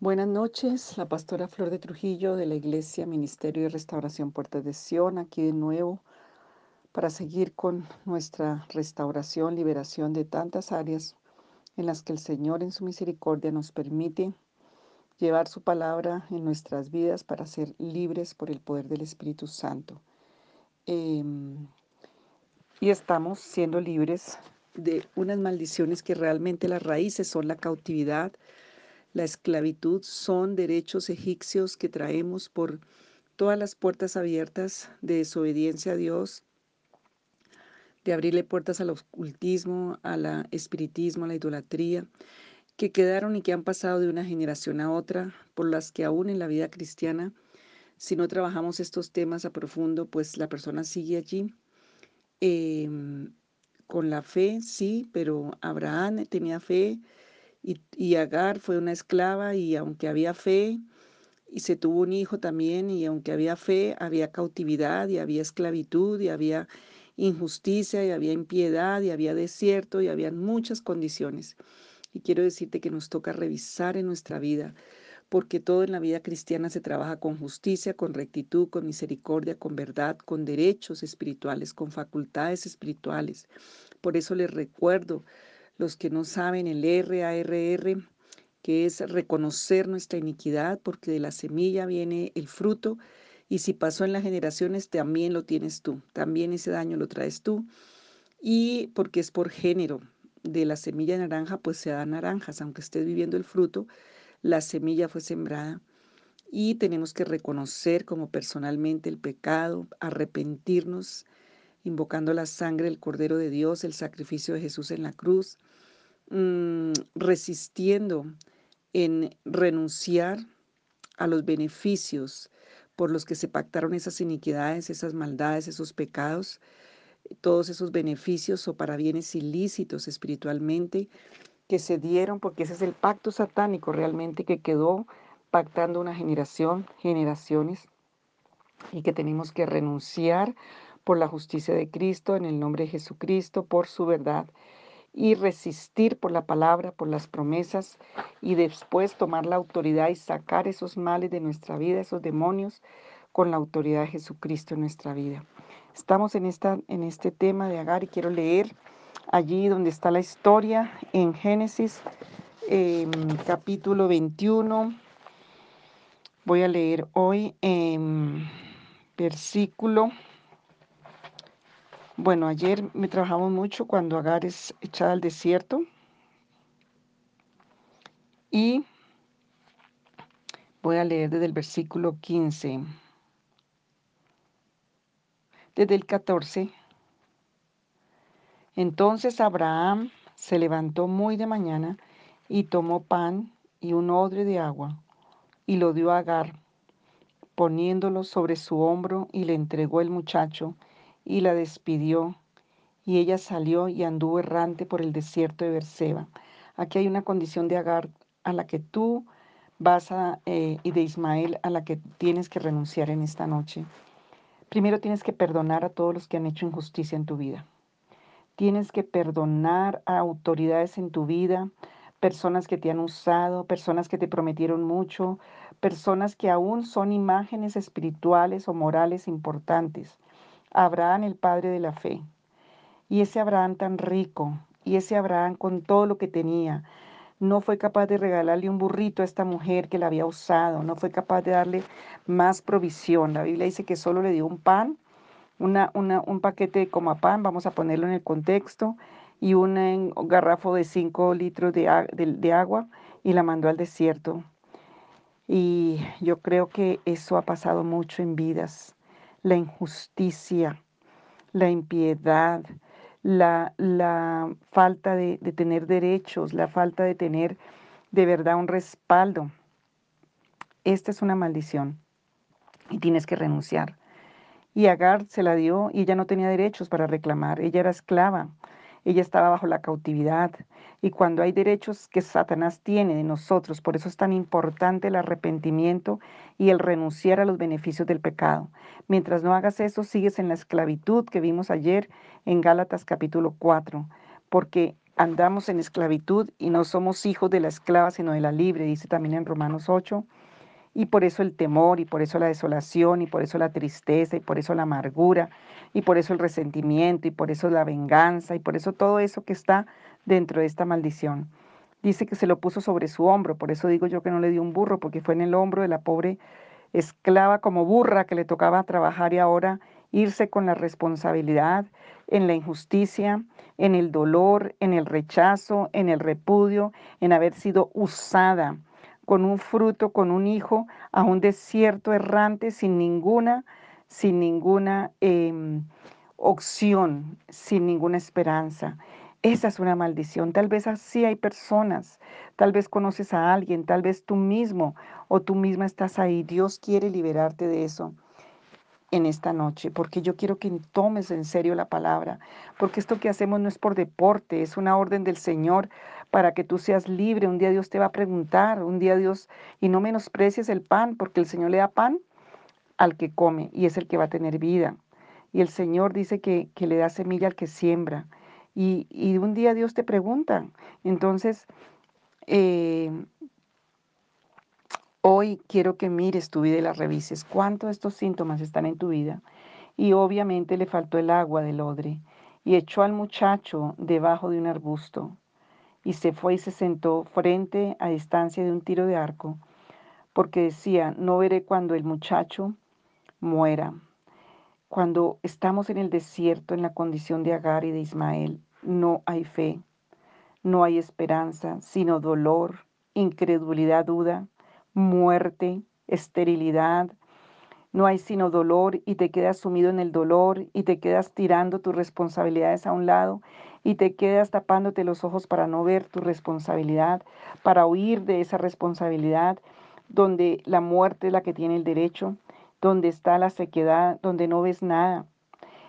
Buenas noches, la pastora Flor de Trujillo de la Iglesia Ministerio de Restauración Puertas de Sion, aquí de nuevo para seguir con nuestra restauración, liberación de tantas áreas en las que el Señor en su misericordia nos permite llevar su palabra en nuestras vidas para ser libres por el poder del Espíritu Santo. Em, y estamos siendo libres de unas maldiciones que realmente las raíces son la cautividad, la esclavitud son derechos egipcios que traemos por todas las puertas abiertas de desobediencia a Dios, de abrirle puertas al ocultismo, al espiritismo, a la idolatría, que quedaron y que han pasado de una generación a otra, por las que aún en la vida cristiana, si no trabajamos estos temas a profundo, pues la persona sigue allí. Em, con la fe, sí, pero Abraham tenía fe, y, Agar fue una esclava y aunque había fe, y se tuvo un hijo también, y aunque había fe, había cautividad y había esclavitud y había injusticia y había impiedad y había desierto y había muchas condiciones. Y quiero decirte que nos toca revisar en nuestra vida, porque todo en la vida cristiana se trabaja con justicia, con rectitud, con misericordia, con verdad, con derechos espirituales, con facultades espirituales. Por eso les recuerdo los que no saben el RARR, que es reconocer nuestra iniquidad, porque de la semilla viene el fruto, y si pasó en las generaciones, también lo tienes tú, también ese daño lo traes tú, y porque es por género, de la semilla naranja, pues se da naranjas, aunque estés viviendo el fruto, la semilla fue sembrada. Y tenemos que reconocer como personalmente el pecado, arrepentirnos, invocando la sangre del Cordero de Dios, el sacrificio de Jesús en la cruz, Mm, resistiendo en renunciar a los beneficios por los que se pactaron esas iniquidades, esas maldades, esos pecados, todos esos beneficios o para bienes ilícitos espiritualmente que se dieron, porque ese es el pacto satánico realmente que quedó pactando una generación, generaciones, y que tenemos que renunciar por la justicia de Cristo, en el nombre de Jesucristo, por su verdad y resistir por la palabra, por las promesas y después tomar la autoridad y sacar esos males de nuestra vida, esos demonios, con la autoridad de Jesucristo en nuestra vida. Estamos en, esta, en este tema de Agar y quiero leer allí donde está la historia en Génesis em, capítulo 21. Voy a leer hoy en versículo bueno, ayer me trabajamos mucho cuando Agar es echada al desierto. Y voy a leer desde el versículo 15. Desde el 14. Entonces Abraham se levantó muy de mañana y tomó pan y un odre de agua y lo dio a Agar, poniéndolo sobre su hombro y le entregó el muchacho y la despidió, y ella salió y anduvo errante por el desierto de Berseba. Aquí hay una condición de Agar a la que tú vas a, eh, y de Ismael a la que tienes que renunciar en esta noche. Primero tienes que perdonar a todos los que han hecho injusticia en tu vida. Tienes que perdonar a autoridades en tu vida, personas que te han usado, personas que te prometieron mucho, personas que aún son imágenes espirituales o morales importantes. Abraham, el padre de la fe. Y ese Abraham tan rico, y ese Abraham con todo lo que tenía, no fue capaz de regalarle un burrito a esta mujer que la había usado, no fue capaz de darle más provisión. La Biblia dice que solo le dio un pan, una, un paquete de coma pan, vamos a ponerlo en el contexto, y un garrafo de 5 litros de agua y la mandó al desierto. Y yo creo que eso ha pasado mucho en vidas la injusticia, la impiedad, la, la falta de, de tener derechos, la falta de tener de verdad un respaldo. Esta es una maldición y tienes que renunciar. Y Agar se la dio y ella no tenía derechos para reclamar, ella era esclava, ella estaba bajo la cautividad. Y cuando hay derechos que Satanás tiene de nosotros, por eso es tan importante el arrepentimiento y el renunciar a los beneficios del pecado. Mientras no hagas eso, sigues en la esclavitud que vimos ayer en Gálatas capítulo 4, porque andamos en esclavitud y no somos hijos de la esclava, sino de la libre, dice también en Romanos 8. Y por eso el temor, y por eso la desolación, y por eso la tristeza, y por eso la amargura, y por eso el resentimiento, y por eso la venganza, y por eso todo eso que está dentro de esta maldición. Dice que se lo puso sobre su hombro, por eso digo yo que no le dio un burro, porque fue en el hombro de la pobre esclava como burra que le tocaba trabajar y ahora irse con la responsabilidad en la injusticia, en el dolor, en el rechazo, en el repudio, en haber sido usada con un fruto, con un hijo, a un desierto errante sin ninguna, sin ninguna em, opción, sin ninguna esperanza. Esa es una maldición. Tal vez así hay personas, tal vez conoces a alguien, tal vez tú mismo o tú misma estás ahí. Dios quiere liberarte de eso en esta noche, porque yo quiero que tomes en serio la palabra, porque esto que hacemos no es por deporte, es una orden del Señor para que tú seas libre. Un día Dios te va a preguntar, un día Dios, y no menosprecies el pan, porque el Señor le da pan al que come y es el que va a tener vida. Y el Señor dice que, que le da semilla al que siembra y, un día Dios te pregunta. Entonces, eh, hoy quiero que mires tu vida y la revises. ¿Cuántos de estos síntomas están en tu vida? Y obviamente le faltó el agua del odre y echó al muchacho debajo de un arbusto y se fue y se sentó frente a distancia de un tiro de arco, porque decía, no veré cuando el muchacho muera. Cuando estamos en el desierto en la condición de Agar y de Ismael, no hay fe, no hay esperanza, sino dolor, incredulidad, duda, muerte, esterilidad. No hay sino dolor y te quedas sumido en el dolor y te quedas tirando tus responsabilidades a un lado y te quedas tapándote los ojos para no ver tu responsabilidad, para huir de esa responsabilidad donde la muerte es la que tiene el derecho, donde está la sequedad, donde no ves nada.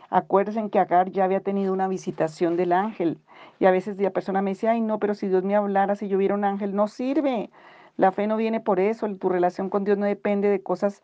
Acuérdense que Agar ya había tenido una visitación del ángel. Y a veces la persona me dice, ay, no, pero si Dios me hablara, si yo viera un ángel, no sirve. La fe no viene por eso. Tu relación con Dios no depende de cosas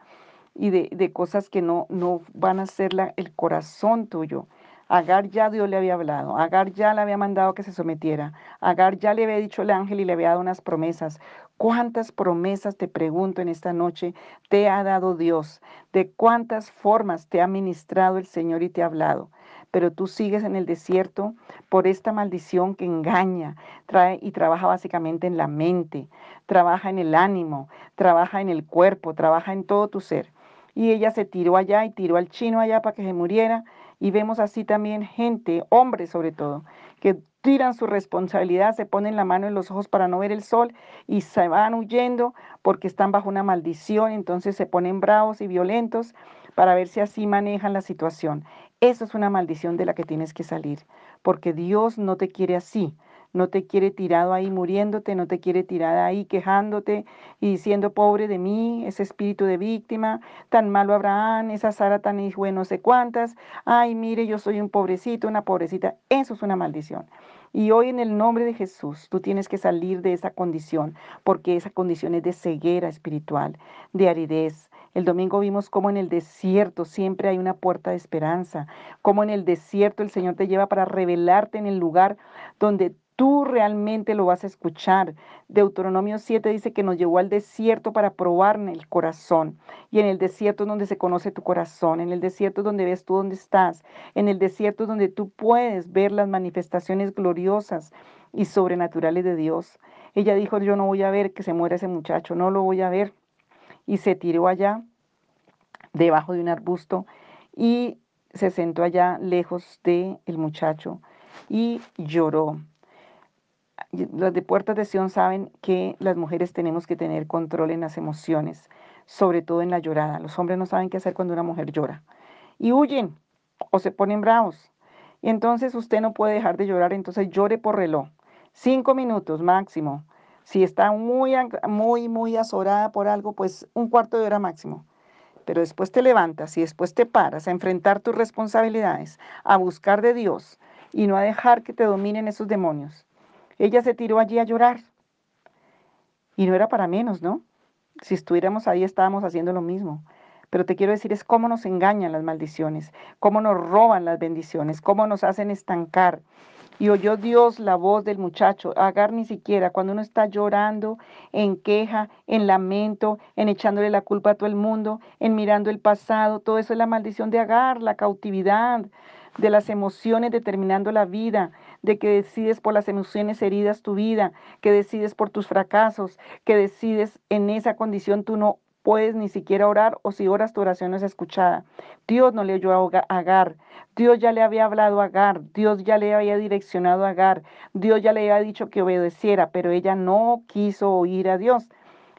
y de, de cosas que no, no van a ser el corazón tuyo. Agar ya Dios le había hablado, Agar ya le había mandado que se sometiera, Agar ya le había dicho el ángel y le había dado unas promesas. ¿Cuántas promesas, te pregunto en esta noche, te ha dado Dios? ¿De cuántas formas te ha ministrado el Señor y te ha hablado? Pero tú sigues en el desierto por esta maldición que engaña, trae y trabaja básicamente en la mente, trabaja en el ánimo, trabaja en el cuerpo, trabaja en todo tu ser. Y ella se tiró allá y tiró al chino allá para que se muriera. Y vemos así también gente, hombres sobre todo, que tiran su responsabilidad, se ponen la mano en los ojos para no ver el sol y se van huyendo porque están bajo una maldición, entonces se ponen bravos y violentos para ver si así manejan la situación. Eso es una maldición de la que tienes que salir, porque Dios no te quiere así no te quiere tirado ahí muriéndote, no te quiere tirada ahí quejándote y diciendo, pobre de mí, ese espíritu de víctima, tan malo Abraham, esa Sara tan hijo no sé cuántas, ay, mire, yo soy un pobrecito, una pobrecita, eso es una maldición. Y hoy en el nombre de Jesús, tú tienes que salir de esa condición, porque esa condición es de ceguera espiritual, de aridez, el domingo vimos cómo en el desierto siempre hay una puerta de esperanza, cómo en el desierto el Señor te lleva para revelarte en el lugar donde tú realmente lo vas a escuchar. Deuteronomio 7 dice que nos llevó al desierto para probar el corazón. Y en el desierto es donde se conoce tu corazón, en el desierto es donde ves tú dónde estás, en el desierto es donde tú puedes ver las manifestaciones gloriosas y sobrenaturales de Dios. Ella dijo, yo no voy a ver que se muera ese muchacho, no lo voy a ver. Y se tiró allá, debajo de un arbusto, y se sentó allá lejos del el muchacho y lloró las de Puertas de Sion saben que las mujeres tenemos que tener control en las emociones, sobre todo en la llorada. Los hombres no saben qué hacer cuando una mujer llora y huyen o se ponen bravos. Y entonces usted no puede dejar de llorar, entonces llore por reloj. Cinco minutos máximo. Si está muy, muy, muy azorada por algo, pues un cuarto de hora máximo. Pero después te levantas y después te paras a enfrentar tus responsabilidades, a buscar de Dios y no a dejar que te dominen esos demonios. Ella se tiró allí a llorar. Y no era para menos, ¿no? Si estuviéramos ahí estábamos haciendo lo mismo. Pero te quiero decir es cómo nos engañan las maldiciones, cómo nos roban las bendiciones, cómo nos hacen estancar. Y oyó Dios la voz del muchacho. Agar ni siquiera, cuando uno está llorando, en queja, en lamento, en echándole la culpa a todo el mundo, en mirando el pasado, todo eso es la maldición de Agar, la cautividad de las emociones determinando la vida, de que decides por las emociones heridas tu vida, que decides por tus fracasos, que decides en esa condición tú no puedes ni siquiera orar o si oras tu oración no es escuchada. Dios no le oyó a Agar, Dios ya le había hablado a Agar, Dios ya le había direccionado a Agar, Dios ya le había dicho que obedeciera, pero ella no quiso oír a Dios.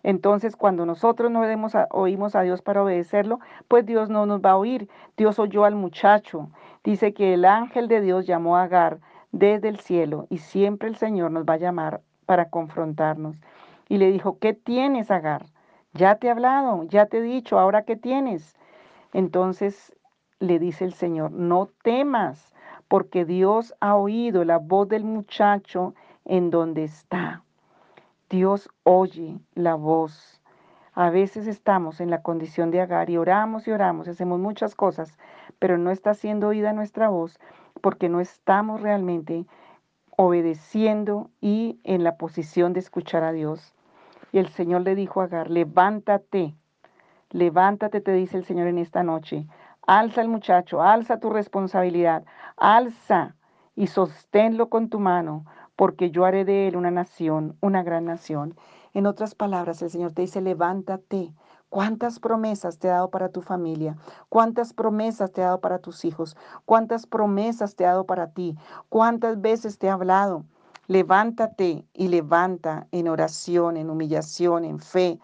Entonces, cuando nosotros no oímos a Dios para obedecerlo, pues Dios no nos va a oír. Dios oyó al muchacho. Dice que el ángel de Dios llamó a Agar desde el cielo y siempre el Señor nos va a llamar para confrontarnos. Y le dijo, ¿qué tienes, Agar? Ya te he hablado, ya te he dicho, ahora qué tienes. Entonces le dice el Señor, no temas, porque Dios ha oído la voz del muchacho en donde está. Dios oye la voz. A veces estamos en la condición de Agar y oramos y oramos, hacemos muchas cosas, pero no está siendo oída nuestra voz porque no estamos realmente obedeciendo y en la posición de escuchar a Dios. Y el Señor le dijo a Agar, levántate, levántate, te dice el Señor en esta noche. Alza el muchacho, alza tu responsabilidad, alza y sosténlo con tu mano, porque yo haré de él una nación, una gran nación. En otras palabras, el Señor te dice, levántate. ¿Cuántas promesas te ha dado para tu familia? ¿Cuántas promesas te ha dado para tus hijos? ¿Cuántas promesas te ha dado para ti? ¿Cuántas veces te ha hablado? Levántate y levanta en oración, en humillación, en fe,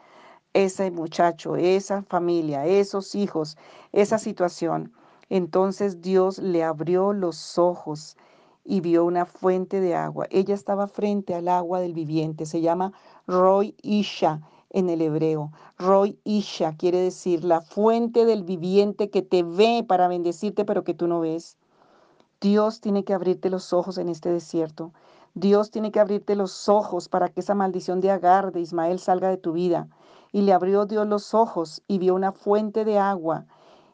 ese muchacho, esa familia, esos hijos, esa situación. Entonces Dios le abrió los ojos y vio una fuente de agua. Ella estaba frente al agua del viviente. Se llama Roy Isha en el hebreo. Roy Isha quiere decir la fuente del viviente que te ve para bendecirte, pero que tú no ves. Dios tiene que abrirte los ojos en este desierto. Dios tiene que abrirte los ojos para que esa maldición de Agar, de Ismael, salga de tu vida. Y le abrió Dios los ojos y vio una fuente de agua.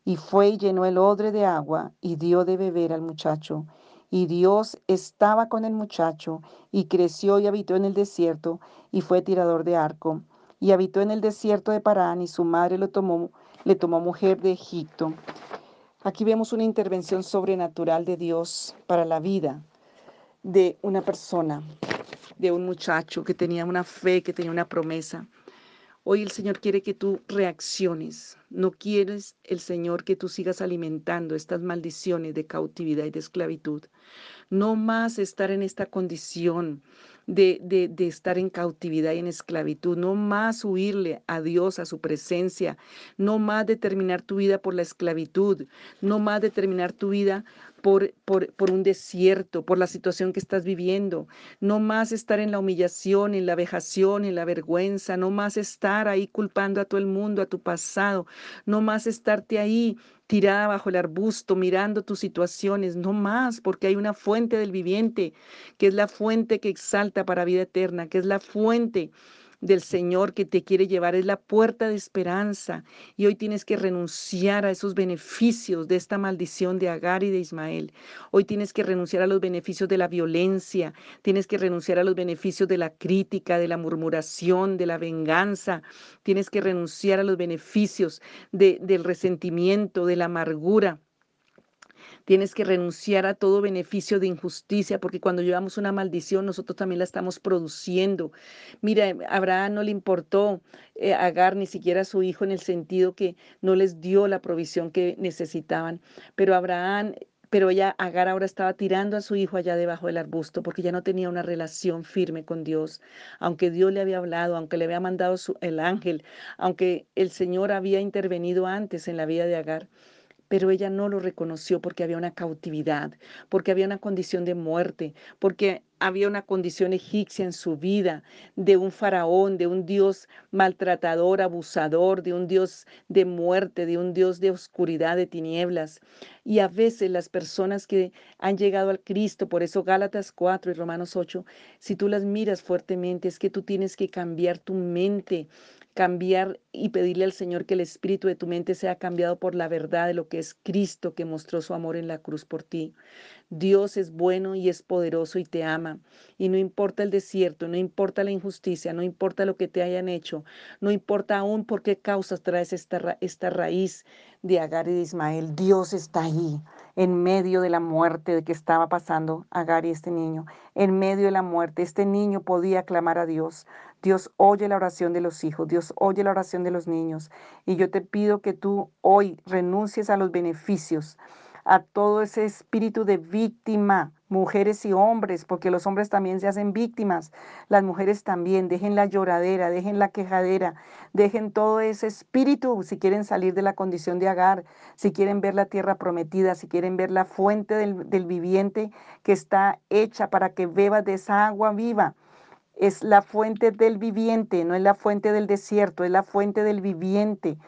Y fue y llenó el odre de agua y dio de beber al muchacho. Y Dios estaba con el muchacho y creció y habitó en el desierto y fue tirador de arco. Y habitó en el desierto de Parán y su madre lo tomó, le tomó mujer de Egipto. Aquí vemos una intervención sobrenatural de Dios para la vida de una persona, de un muchacho que tenía una fe, que tenía una promesa. Hoy el Señor quiere que tú reacciones. No quieres el Señor que tú sigas alimentando estas maldiciones de cautividad y de esclavitud. No más estar en esta condición de, de, estar en cautividad y en esclavitud, no más huirle a Dios, a su presencia, no más determinar tu vida por la esclavitud, no más determinar tu vida por, por, por, un desierto, por la situación que estás viviendo. No más estar en la humillación, en la vejación, en la vergüenza. No más estar ahí culpando a todo el mundo, a tu pasado. No más estarte ahí tirada bajo el arbusto, mirando tus situaciones, no más, porque hay una fuente del viviente, que es la fuente que exalta para vida eterna, que es la fuente del Señor que te quiere llevar, es la puerta de esperanza. Y hoy tienes que renunciar a esos beneficios de esta maldición de Agar y de Ismael. Hoy tienes que renunciar a los beneficios de la violencia, tienes que renunciar a los beneficios de la crítica, de la murmuración, de la venganza. Tienes que renunciar a los beneficios del resentimiento, de la amargura. Tienes que renunciar a todo beneficio de injusticia, porque cuando llevamos una maldición, nosotros también la estamos produciendo. Mira, Abraham no le importó eh, Agar ni siquiera a su hijo en el sentido que no les dio la provisión que necesitaban, pero Abraham pero ella, Agar, ahora estaba tirando a su hijo allá debajo del arbusto porque ya no tenía una relación firme con Dios. Aunque Dios le había hablado, aunque le había mandado el ángel, aunque el Señor había intervenido antes en la vida de Agar, pero ella no lo reconoció porque había una cautividad, porque había una condición de muerte, porque había una condición egipcia en su vida, de un faraón, de un dios maltratador, abusador, de un dios de muerte, de un dios de oscuridad, de tinieblas. Y a veces las personas que han llegado al Cristo, por eso Gálatas 4 y Romanos 8, si tú las miras fuertemente, es que tú tienes que cambiar tu mente cambiar y pedirle al Señor que el espíritu de tu mente sea cambiado por la verdad de lo que es Cristo que mostró su amor en la cruz por ti. Dios es bueno y es poderoso y te ama. Y no importa el desierto, no importa la injusticia, no importa lo que te hayan hecho, no importa aún por qué causas traes esta, esta raíz de Agar y de Ismael. Dios está ahí, en medio de la muerte de que estaba pasando Agar y este niño. En medio de la muerte, este niño podía clamar a Dios. Dios oye la oración de los hijos, Dios oye la oración de los niños. Y yo te pido que tú hoy renuncies a los beneficios, a todo ese espíritu de víctima, mujeres y hombres, porque los hombres también se hacen víctimas, las mujeres también, dejen la lloradera, dejen la quejadera, dejen todo ese espíritu si quieren salir de la condición de agar, si quieren ver la tierra prometida, si quieren ver la fuente del, del viviente que está hecha para que bebas de esa agua viva es la fuente del viviente, no es la fuente del desierto, es la fuente del viviente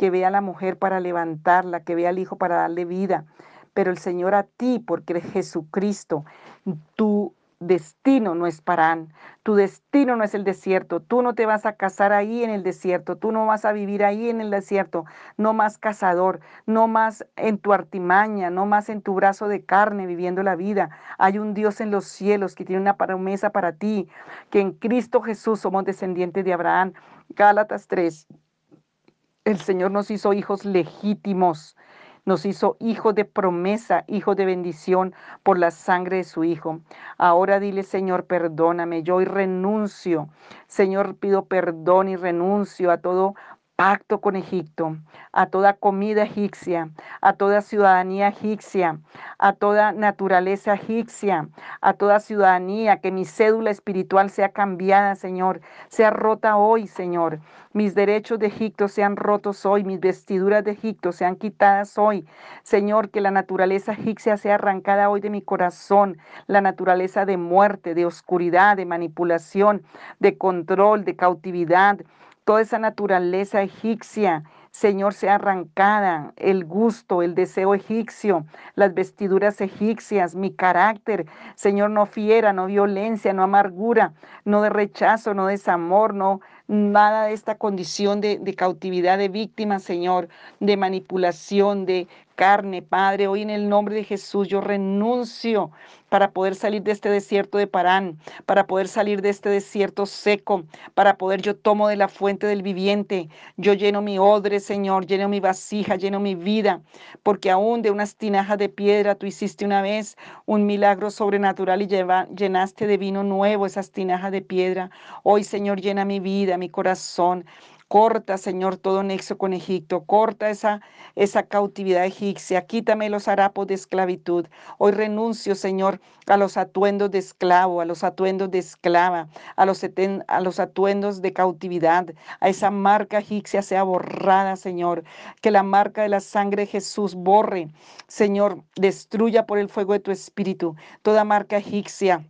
que ve a la mujer para levantarla, que ve al hijo para darle vida. Pero el Señor a ti, porque eres Jesucristo, tú destino no es Parán, tu destino no es el desierto, tú no te vas a casar ahí en el desierto, tú no vas a vivir ahí en el desierto, no más cazador, no más en tu artimaña, no más en tu brazo de carne viviendo la vida. Hay un Dios en los cielos que tiene una promesa para ti, que en Cristo Jesús somos descendientes de Abraham. Gálatas 3. El Señor nos hizo hijos legítimos nos hizo hijos de promesa, hijos de bendición por la sangre de su Hijo. Ahora dile, Señor, perdóname, yo hoy renuncio. Señor, pido perdón y renuncio a todo pacto con Egipto, a toda comida egipcia, a toda ciudadanía egipcia, a toda naturaleza egipcia, a toda ciudadanía, que mi cédula espiritual sea cambiada, Señor, sea rota hoy, Señor. Mis derechos de Egipto sean rotos hoy, mis vestiduras de Egipto sean quitadas hoy. Señor, que la naturaleza egipcia sea arrancada hoy de mi corazón, la naturaleza de muerte, de oscuridad, de manipulación, de control, de cautividad toda esa naturaleza egipcia, Señor, sea arrancada, el gusto, el deseo egipcio, las vestiduras egipcias, mi carácter, Señor, no fiera, no violencia, no amargura, no de rechazo, no desamor, no nada de esta condición de, cautividad de víctima, Señor, de manipulación, de carne, Padre. Hoy en el nombre de Jesús yo renuncio para poder salir de este desierto de Parán, para poder salir de este desierto seco, para poder yo tomo de la fuente del viviente. Yo lleno mi odre, Señor, lleno mi vasija, lleno mi vida, porque aún de unas tinajas de piedra tú hiciste una vez un milagro sobrenatural y llenaste de vino nuevo esas tinajas de piedra. Hoy, Señor, llena mi vida, mi corazón. Corta, Señor, todo nexo con Egipto. Corta esa, esa cautividad egipcia. Quítame los harapos de esclavitud. Hoy renuncio, Señor, a los atuendos de esclavo, a los atuendos de esclava, a los, a los atuendos de cautividad. A esa marca egipcia sea borrada, Señor. Que la marca de la sangre de Jesús borre. Señor, destruya por el fuego de tu espíritu toda marca egipcia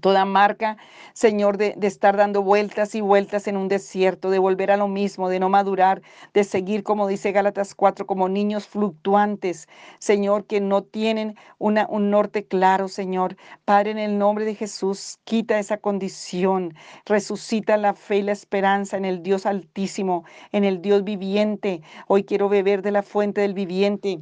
Toda marca, Señor, de, estar dando vueltas y vueltas en un desierto, de volver a lo mismo, de no madurar, de seguir, como dice Gálatas 4, como niños fluctuantes, Señor, que no tienen una, un norte claro, Señor. Padre, en el nombre de Jesús, quita esa condición, resucita la fe y la esperanza en el Dios altísimo, en el Dios viviente. Hoy quiero beber de la fuente del viviente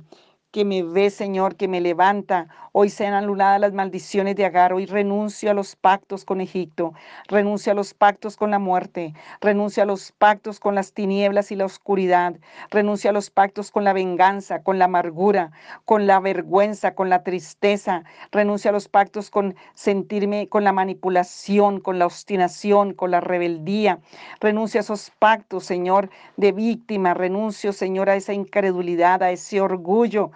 que me ve, Señor, que me levanta. Hoy sean anuladas las maldiciones de Agar. Hoy renuncio a los pactos con Egipto. Renuncio a los pactos con la muerte. Renuncio a los pactos con las tinieblas y la oscuridad. Renuncio a los pactos con la venganza, con la amargura, con la vergüenza, con la tristeza. Renuncio a los pactos con sentirme, con la manipulación, con la obstinación, con la rebeldía. Renuncio a esos pactos, Señor, de víctima. Renuncio, Señor, a esa incredulidad, a ese orgullo.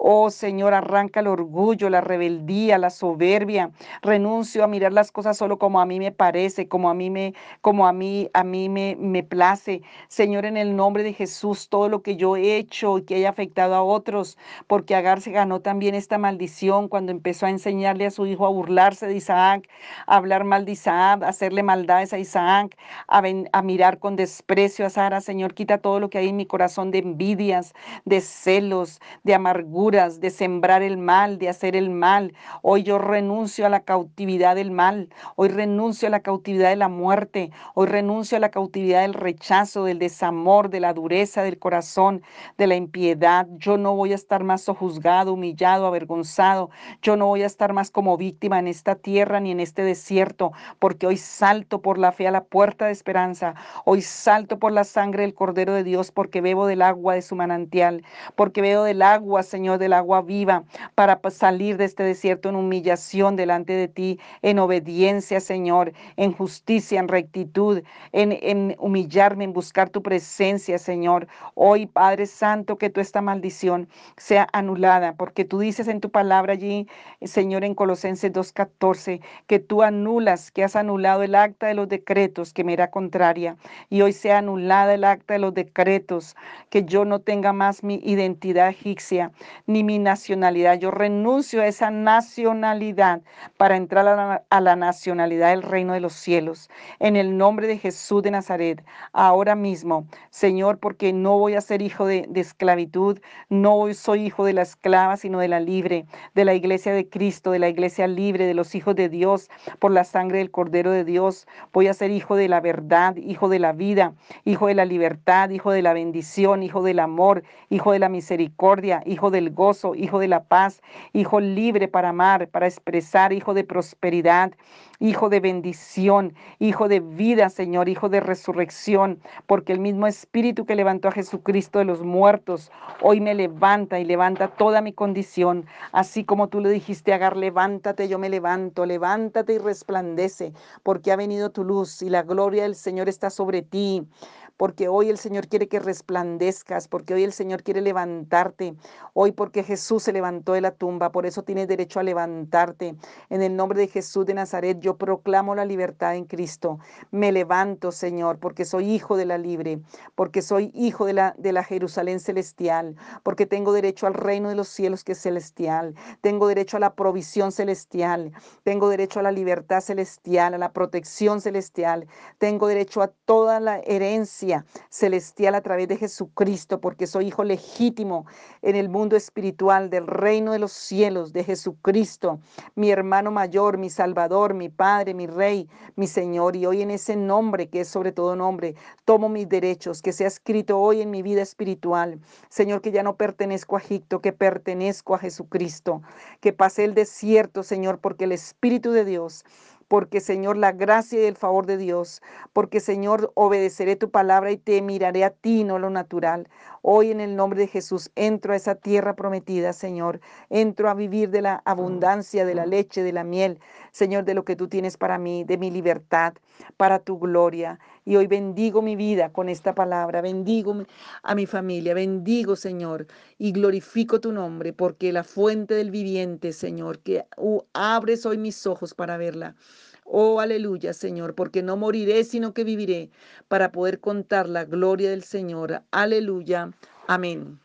Oh Señor, arranca el orgullo, la rebeldía, la soberbia. Renuncio a mirar las cosas solo como a mí me parece, como a mí me, como a mí, a mí me, me place. Señor, en el nombre de Jesús, todo lo que yo he hecho y que haya afectado a otros, porque Agar se ganó también esta maldición cuando empezó a enseñarle a su hijo a burlarse de Isaac, a hablar mal de Isaac, a hacerle maldades a Isaac, a, a mirar con desprecio a Sara. Señor, quita todo lo que hay en mi corazón de envidias, de celos, de amargura de sembrar el mal, de hacer el mal. Hoy yo renuncio a la cautividad del mal. Hoy renuncio a la cautividad de la muerte. Hoy renuncio a la cautividad del rechazo, del desamor, de la dureza del corazón, de la impiedad. Yo no voy a estar más sojuzgado, humillado, avergonzado. Yo no voy a estar más como víctima en esta tierra ni en este desierto, porque hoy salto por la fe a la puerta de esperanza. Hoy salto por la sangre del Cordero de Dios, porque bebo del agua de su manantial, porque bebo del agua, Señor, del agua viva, para salir de este desierto en humillación delante de ti, en obediencia, Señor, en justicia, en rectitud, en, en humillarme, en buscar tu presencia, Señor. Hoy, Padre Santo, que tú esta maldición sea anulada, porque tú dices en tu palabra allí, Señor, en Colosenses 2.14, que tú anulas, que has anulado el acta de los decretos que me era contraria, y hoy sea anulada el acta de los decretos, que yo no tenga más mi identidad egipcia, ni mi nacionalidad. Yo renuncio a esa nacionalidad para entrar a la, nacionalidad del reino de los cielos. En el nombre de Jesús de Nazaret, ahora mismo, Señor, porque no voy a ser hijo de, de esclavitud, no soy hijo de la esclava, sino de la libre, de la iglesia de Cristo, de la iglesia libre, de los hijos de Dios, por la sangre del Cordero de Dios. Voy a ser hijo de la verdad, hijo de la vida, hijo de la libertad, hijo de la bendición, hijo del amor, hijo de la misericordia, hijo del gozo, hijo de la paz, hijo libre para amar, para expresar, hijo de prosperidad, hijo de bendición, hijo de vida, Señor, hijo de resurrección, porque el mismo Espíritu que levantó a Jesucristo de los muertos, hoy me levanta y levanta toda mi condición, así como tú le dijiste Agar, levántate, yo me levanto, levántate y resplandece, porque ha venido tu luz y la gloria del Señor está sobre ti porque hoy el Señor quiere que resplandezcas, porque hoy el Señor quiere levantarte, hoy porque Jesús se levantó de la tumba, por eso tienes derecho a levantarte. En el nombre de Jesús de Nazaret yo proclamo la libertad en Cristo. Me levanto, Señor, porque soy hijo de la libre, porque soy hijo de la, de la Jerusalén celestial, porque tengo derecho al reino de los cielos que es celestial, tengo derecho a la provisión celestial, tengo derecho a la libertad celestial, a la protección celestial, tengo derecho a toda la celestial a través de Jesucristo, porque soy hijo legítimo en el mundo espiritual del reino de los cielos de Jesucristo, mi hermano mayor, mi Salvador, mi Padre, mi Rey, mi Señor. Y hoy en ese nombre, que es sobre todo nombre, tomo mis derechos, que sea escrito hoy en mi vida espiritual. Señor, que ya no pertenezco a Egipto, que pertenezco a Jesucristo, que pasé el desierto, Señor, porque el Espíritu de Dios porque Señor, la gracia y el favor de Dios, porque Señor, obedeceré tu palabra y te miraré a ti, no lo natural. Hoy en el nombre de Jesús entro a esa tierra prometida, Señor. Entro a vivir de la abundancia, de la leche, de la miel, Señor, de lo que tú tienes para mí, de mi libertad, para tu gloria. Y hoy bendigo mi vida con esta palabra, bendigo a mi familia, bendigo, Señor, y glorifico tu nombre, porque la fuente del viviente, Señor, que abres hoy mis ojos para verla. Oh, aleluya, Señor, porque no moriré, sino que viviré para poder contar la gloria del Señor. Aleluya. Amén.